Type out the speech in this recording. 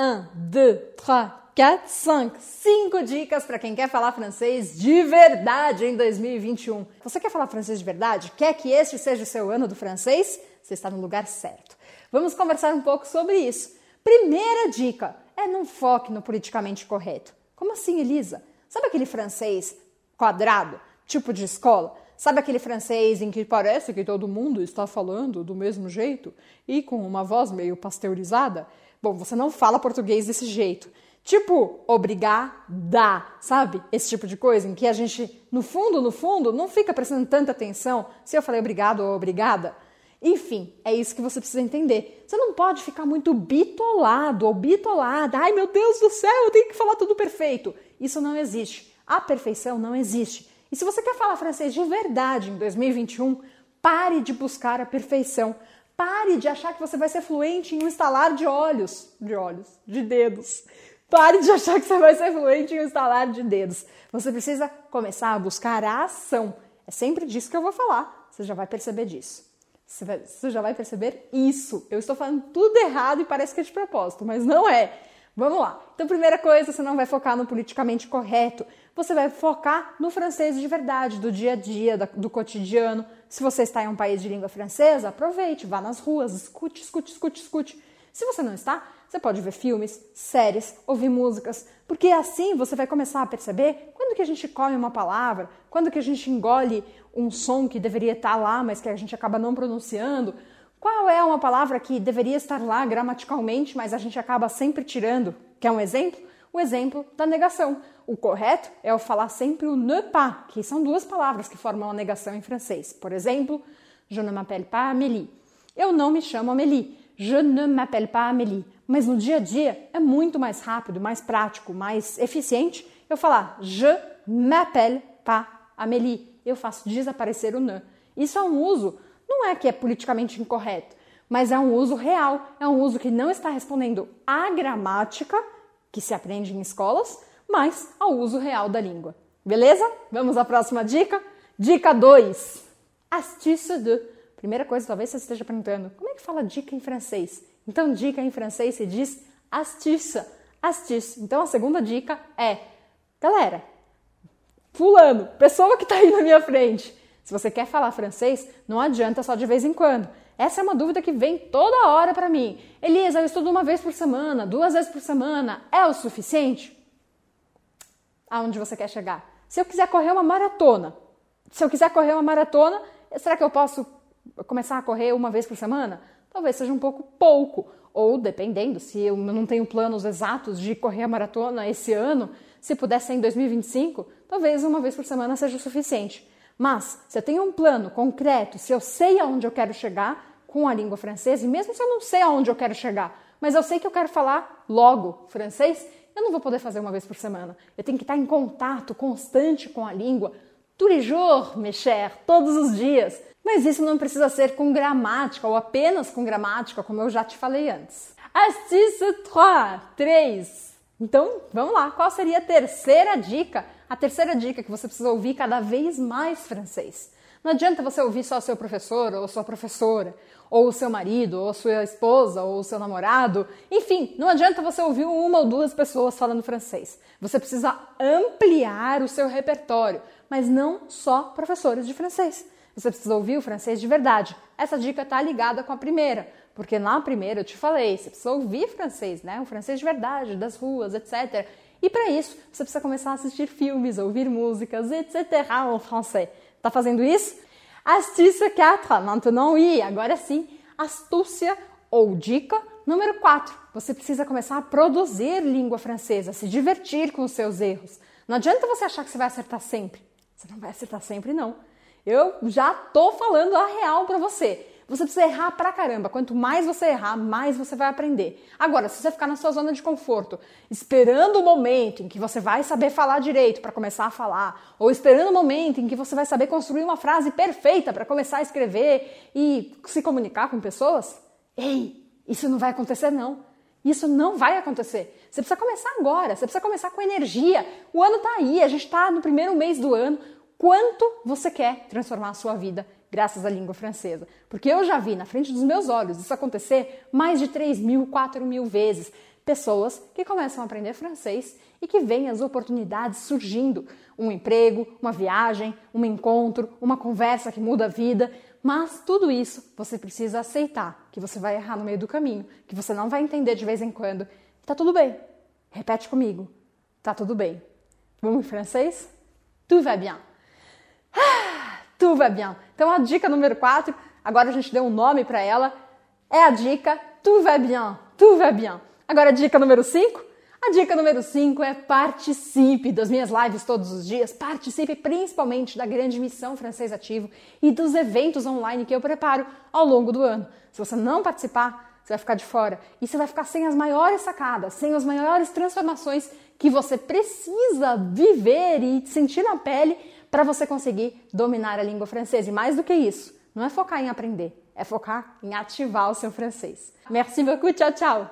Um, dois, três, quatro, cinco. Cinco dicas para quem quer falar francês de verdade em 2021. Você quer falar francês de verdade? Quer que este seja o seu ano do francês? Você está no lugar certo. Vamos conversar um pouco sobre isso. Primeira dica é não foque no politicamente correto. Como assim, Elisa? Sabe aquele francês quadrado, tipo de escola? Sabe aquele francês em que parece que todo mundo está falando do mesmo jeito e com uma voz meio pasteurizada? Bom, você não fala português desse jeito. Tipo, obrigada, sabe? Esse tipo de coisa em que a gente, no fundo, no fundo, não fica prestando tanta atenção se eu falei obrigado ou obrigada. Enfim, é isso que você precisa entender. Você não pode ficar muito bitolado ou bitolada. Ai, meu Deus do céu, eu tenho que falar tudo perfeito. Isso não existe. A perfeição não existe. E se você quer falar francês de verdade em 2021, pare de buscar a perfeição. Pare de achar que você vai ser fluente em um estalar de olhos, de olhos, de dedos. Pare de achar que você vai ser fluente em um estalar de dedos. Você precisa começar a buscar a ação. É sempre disso que eu vou falar. Você já vai perceber disso. Você, você já vai perceber isso. Eu estou falando tudo errado e parece que é de propósito, mas não é. Vamos lá. Então, primeira coisa, você não vai focar no politicamente correto. Você vai focar no francês de verdade, do dia a dia, do cotidiano. Se você está em um país de língua francesa, aproveite, vá nas ruas, escute, escute, escute, escute. Se você não está, você pode ver filmes, séries, ouvir músicas, porque assim você vai começar a perceber quando que a gente come uma palavra, quando que a gente engole um som que deveria estar lá, mas que a gente acaba não pronunciando. Qual é uma palavra que deveria estar lá gramaticalmente, mas a gente acaba sempre tirando? Quer um exemplo? O exemplo da negação. O correto é eu falar sempre o ne pas, que são duas palavras que formam a negação em francês. Por exemplo, je ne m'appelle pas Amélie. Eu não me chamo Amélie. Je ne m'appelle pas Amélie. Mas no dia a dia é muito mais rápido, mais prático, mais eficiente eu falar je m'appelle pas Amélie. Eu faço desaparecer o ne. Isso é um uso, não é que é politicamente incorreto, mas é um uso real, é um uso que não está respondendo à gramática que se aprende em escolas, mas ao uso real da língua. Beleza? Vamos à próxima dica? Dica 2. Astuce de. Primeira coisa, talvez você esteja perguntando, como é que fala dica em francês? Então, dica em francês se diz astuce. Astuce. Então, a segunda dica é, galera, fulano, pessoa que está aí na minha frente. Se você quer falar francês, não adianta só de vez em quando. Essa é uma dúvida que vem toda hora para mim. Elisa, eu estudo uma vez por semana, duas vezes por semana. É o suficiente? Aonde você quer chegar? Se eu quiser correr uma maratona, se eu quiser correr uma maratona, será que eu posso começar a correr uma vez por semana? Talvez seja um pouco pouco. Ou, dependendo, se eu não tenho planos exatos de correr a maratona esse ano, se puder ser em 2025, talvez uma vez por semana seja o suficiente. Mas, se eu tenho um plano concreto, se eu sei aonde eu quero chegar com a língua francesa, e mesmo se eu não sei aonde eu quero chegar, mas eu sei que eu quero falar logo francês, eu não vou poder fazer uma vez por semana. Eu tenho que estar em contato constante com a língua, tous les jours, mes chers, todos os dias. Mas isso não precisa ser com gramática ou apenas com gramática, como eu já te falei antes. Astuce 3. 3. Então, vamos lá. Qual seria a terceira dica a terceira dica é que você precisa ouvir cada vez mais francês. Não adianta você ouvir só seu professor ou sua professora, ou seu marido, ou sua esposa, ou seu namorado. Enfim, não adianta você ouvir uma ou duas pessoas falando francês. Você precisa ampliar o seu repertório, mas não só professores de francês. Você precisa ouvir o francês de verdade. Essa dica está ligada com a primeira, porque na primeira eu te falei, você precisa ouvir francês, né? O francês de verdade, das ruas, etc. E para isso, você precisa começar a assistir filmes, ouvir músicas, etc. em francês. Tá fazendo isso? Astuce 4. Maintenant, oui. Agora sim. Astúcia ou dica número 4. Você precisa começar a produzir língua francesa, se divertir com os seus erros. Não adianta você achar que você vai acertar sempre. Você não vai acertar sempre, não. Eu já tô falando a real para você. Você precisa errar pra caramba. Quanto mais você errar, mais você vai aprender. Agora, se você ficar na sua zona de conforto, esperando o momento em que você vai saber falar direito para começar a falar, ou esperando o momento em que você vai saber construir uma frase perfeita para começar a escrever e se comunicar com pessoas, ei, isso não vai acontecer não. Isso não vai acontecer. Você precisa começar agora, você precisa começar com energia. O ano está aí, a gente está no primeiro mês do ano. Quanto você quer transformar a sua vida graças à língua francesa. Porque eu já vi na frente dos meus olhos isso acontecer mais de 3 mil, 4 mil vezes. pessoas que começam a aprender francês e que veem as oportunidades surgindo. Um emprego, uma viagem, um encontro, uma conversa que muda a vida. Mas tudo isso você precisa aceitar que você vai errar no meio do caminho, que você não vai entender de vez em quando. Tá tudo bem. Repete comigo. Tá tudo bem. Vamos em francês? Tout va bien. Ah, tout va bien. Então a dica número 4, agora a gente deu um nome para ela, é a dica tout va bien. Tout va bien. Agora a dica número 5, a dica número 5 é participe das minhas lives todos os dias, participe principalmente da grande missão francês ativo e dos eventos online que eu preparo ao longo do ano. Se você não participar, você vai ficar de fora e você vai ficar sem as maiores sacadas, sem as maiores transformações que você precisa viver e sentir na pele para você conseguir dominar a língua francesa. E mais do que isso, não é focar em aprender, é focar em ativar o seu francês. Merci beaucoup, tchau, tchau!